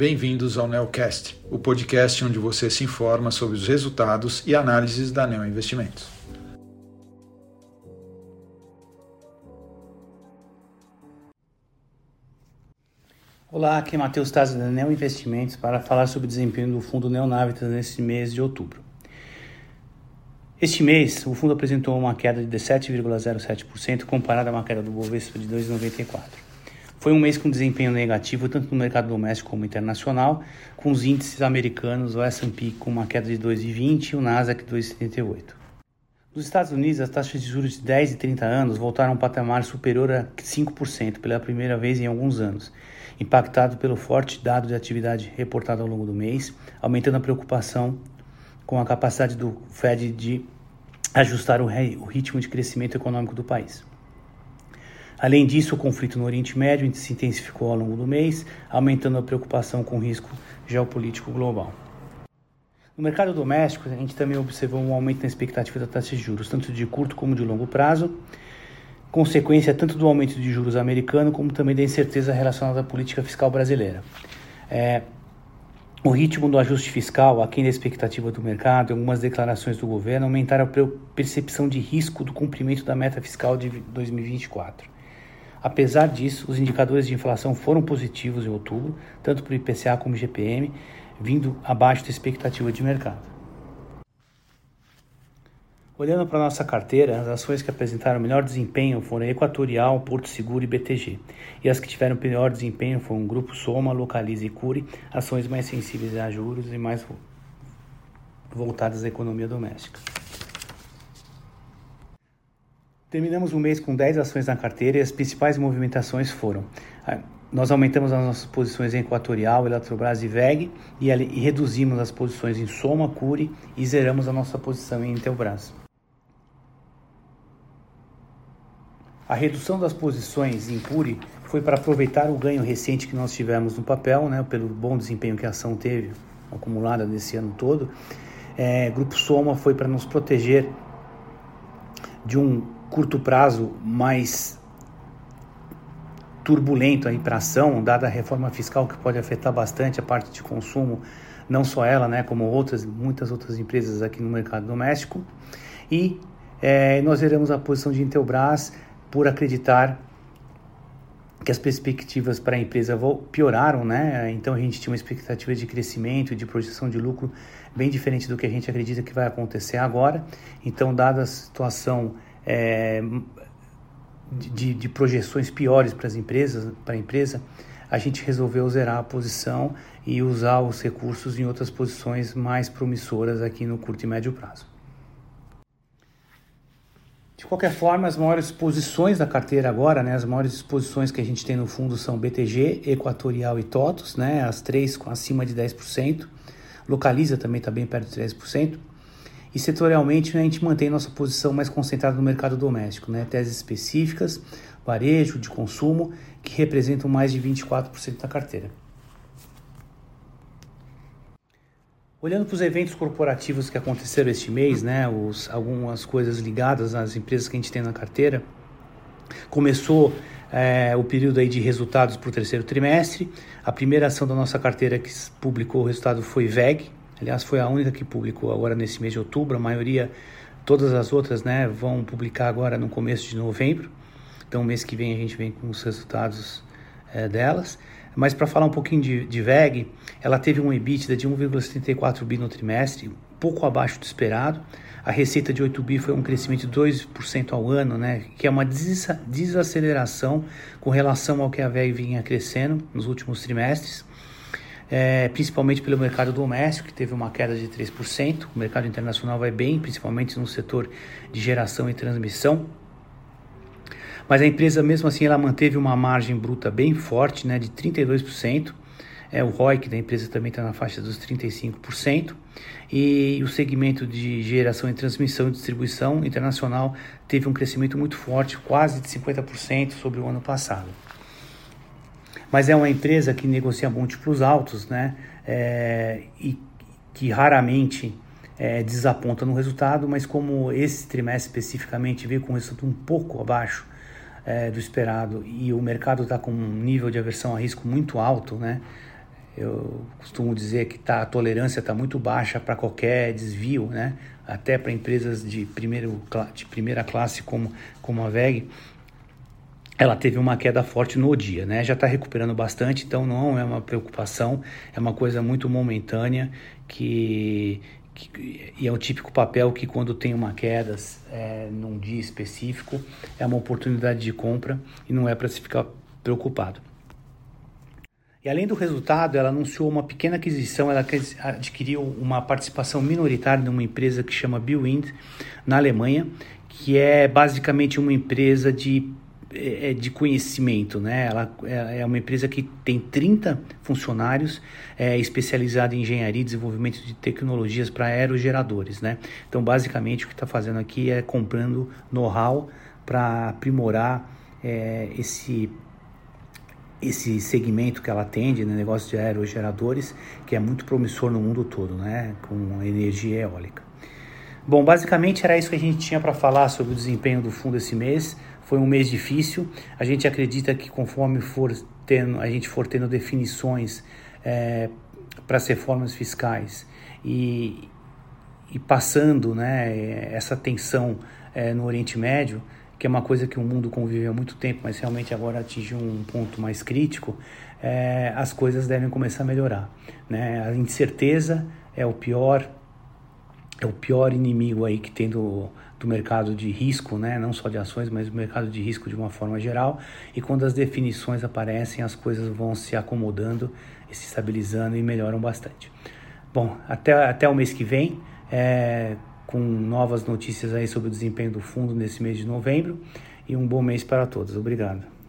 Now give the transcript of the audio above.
bem-vindos ao Neocast, o podcast onde você se informa sobre os resultados e análises da Neo Investimentos. Olá, aqui é Matheus Tazzi da Neo Investimentos para falar sobre o desempenho do fundo Neonavitas nesse mês de outubro. Este mês, o fundo apresentou uma queda de 7,07% comparada a uma queda do Bovespa de 2,94%. Foi um mês com desempenho negativo tanto no mercado doméstico como internacional, com os índices americanos, o S&P com uma queda de 2,20 e o Nasdaq 2,78. Nos Estados Unidos, as taxas de juros de 10 e 30 anos voltaram a um patamar superior a 5% pela primeira vez em alguns anos, impactado pelo forte dado de atividade reportado ao longo do mês, aumentando a preocupação com a capacidade do Fed de ajustar o ritmo de crescimento econômico do país. Além disso, o conflito no Oriente Médio se intensificou ao longo do mês, aumentando a preocupação com o risco geopolítico global. No mercado doméstico, a gente também observou um aumento na expectativa da taxa de juros, tanto de curto como de longo prazo, consequência tanto do aumento de juros americano como também da incerteza relacionada à política fiscal brasileira. É, o ritmo do ajuste fiscal, aquém da expectativa do mercado e algumas declarações do governo aumentaram a percepção de risco do cumprimento da meta fiscal de 2024. Apesar disso, os indicadores de inflação foram positivos em outubro, tanto para o IPCA como o GPM, vindo abaixo da expectativa de mercado. Olhando para nossa carteira, as ações que apresentaram melhor desempenho foram Equatorial, Porto Seguro e BTG. E as que tiveram pior desempenho foram Grupo Soma, Localize e Cure, ações mais sensíveis a juros e mais voltadas à economia doméstica. Terminamos o mês com 10 ações na carteira e as principais movimentações foram: ah, nós aumentamos as nossas posições em Equatorial, Eletrobras e VEG e, reduzimos as posições em Soma, Cure e zeramos a nossa posição em Intelbras. A redução das posições em Cure foi para aproveitar o ganho recente que nós tivemos no papel, né, pelo bom desempenho que a ação teve acumulada nesse ano todo. É, Grupo Soma foi para nos proteger de um curto prazo mais turbulento aí para ação, dada a reforma fiscal que pode afetar bastante a parte de consumo, não só ela, né, como outras, muitas outras empresas aqui no mercado doméstico. E é, nós veremos a posição de Intelbras por acreditar que as perspectivas para a empresa pioraram, né? Então a gente tinha uma expectativa de crescimento de projeção de lucro bem diferente do que a gente acredita que vai acontecer agora. Então, dada a situação é, de, de, projeções piores para as empresas, para a empresa, a gente resolveu zerar a posição e usar os recursos em outras posições mais promissoras aqui no curto e médio prazo. De qualquer forma, as maiores posições da carteira agora, né, as maiores exposições que a gente tem no fundo são BTG, Equatorial e TOTOS, né, as três com acima de 10%. Localiza também está bem perto de 10%. E setorialmente a gente mantém nossa posição mais concentrada no mercado doméstico, né? teses específicas, varejo, de consumo, que representam mais de 24% da carteira. Olhando para os eventos corporativos que aconteceram este mês, né, os, algumas coisas ligadas às empresas que a gente tem na carteira, começou é, o período aí de resultados para o terceiro trimestre. A primeira ação da nossa carteira que publicou o resultado foi VEG, Aliás, foi a única que publicou agora nesse mês de outubro. A maioria, todas as outras, né, vão publicar agora no começo de novembro. Então, mês que vem a gente vem com os resultados é, delas. Mas para falar um pouquinho de, de VEG, ela teve um EBITDA de 1,74 bi no trimestre, pouco abaixo do esperado. A receita de 8 bi foi um crescimento de 2% ao ano, né, que é uma desaceleração com relação ao que a VEG vinha crescendo nos últimos trimestres é, principalmente pelo mercado doméstico, que teve uma queda de 3%. O mercado internacional vai bem, principalmente no setor de geração e transmissão. Mas a empresa, mesmo assim, ela manteve uma margem bruta bem forte, né, de 32%. É, o ROIC da empresa também está na faixa dos 35%. E o segmento de geração e transmissão e distribuição internacional teve um crescimento muito forte, quase de 50% sobre o ano passado mas é uma empresa que negocia múltiplos altos, né? É, e que raramente é, desaponta no resultado, mas como esse trimestre especificamente veio com um resultado um pouco abaixo é, do esperado e o mercado está com um nível de aversão a risco muito alto, né? eu costumo dizer que tá, a tolerância está muito baixa para qualquer desvio, né? até para empresas de, primeiro, de primeira classe como, como a VEG, ela teve uma queda forte no dia, né? Já está recuperando bastante, então não é uma preocupação, é uma coisa muito momentânea que, que e é o típico papel que quando tem uma queda é, num dia específico é uma oportunidade de compra e não é para se ficar preocupado. E além do resultado, ela anunciou uma pequena aquisição, ela adquiriu uma participação minoritária numa empresa que chama Biowind na Alemanha, que é basicamente uma empresa de é, é de conhecimento, né? Ela é, é uma empresa que tem 30 funcionários, é especializada em engenharia e desenvolvimento de tecnologias para aerogeradores, né? Então, basicamente, o que está fazendo aqui é comprando know-how para aprimorar é, esse esse segmento que ela atende, né, negócio de aerogeradores, que é muito promissor no mundo todo, né, com energia eólica. Bom, basicamente era isso que a gente tinha para falar sobre o desempenho do fundo esse mês. Foi um mês difícil. A gente acredita que conforme for tendo, a gente for tendo definições é, para as reformas fiscais e, e passando né, essa tensão é, no Oriente Médio, que é uma coisa que o mundo convive há muito tempo, mas realmente agora atingiu um ponto mais crítico, é, as coisas devem começar a melhorar. Né? A incerteza é o pior é o pior inimigo aí que tem do, do mercado de risco, né? não só de ações, mas do mercado de risco de uma forma geral. E quando as definições aparecem, as coisas vão se acomodando, se estabilizando e melhoram bastante. Bom, até, até o mês que vem, é, com novas notícias aí sobre o desempenho do fundo nesse mês de novembro. E um bom mês para todos. Obrigado.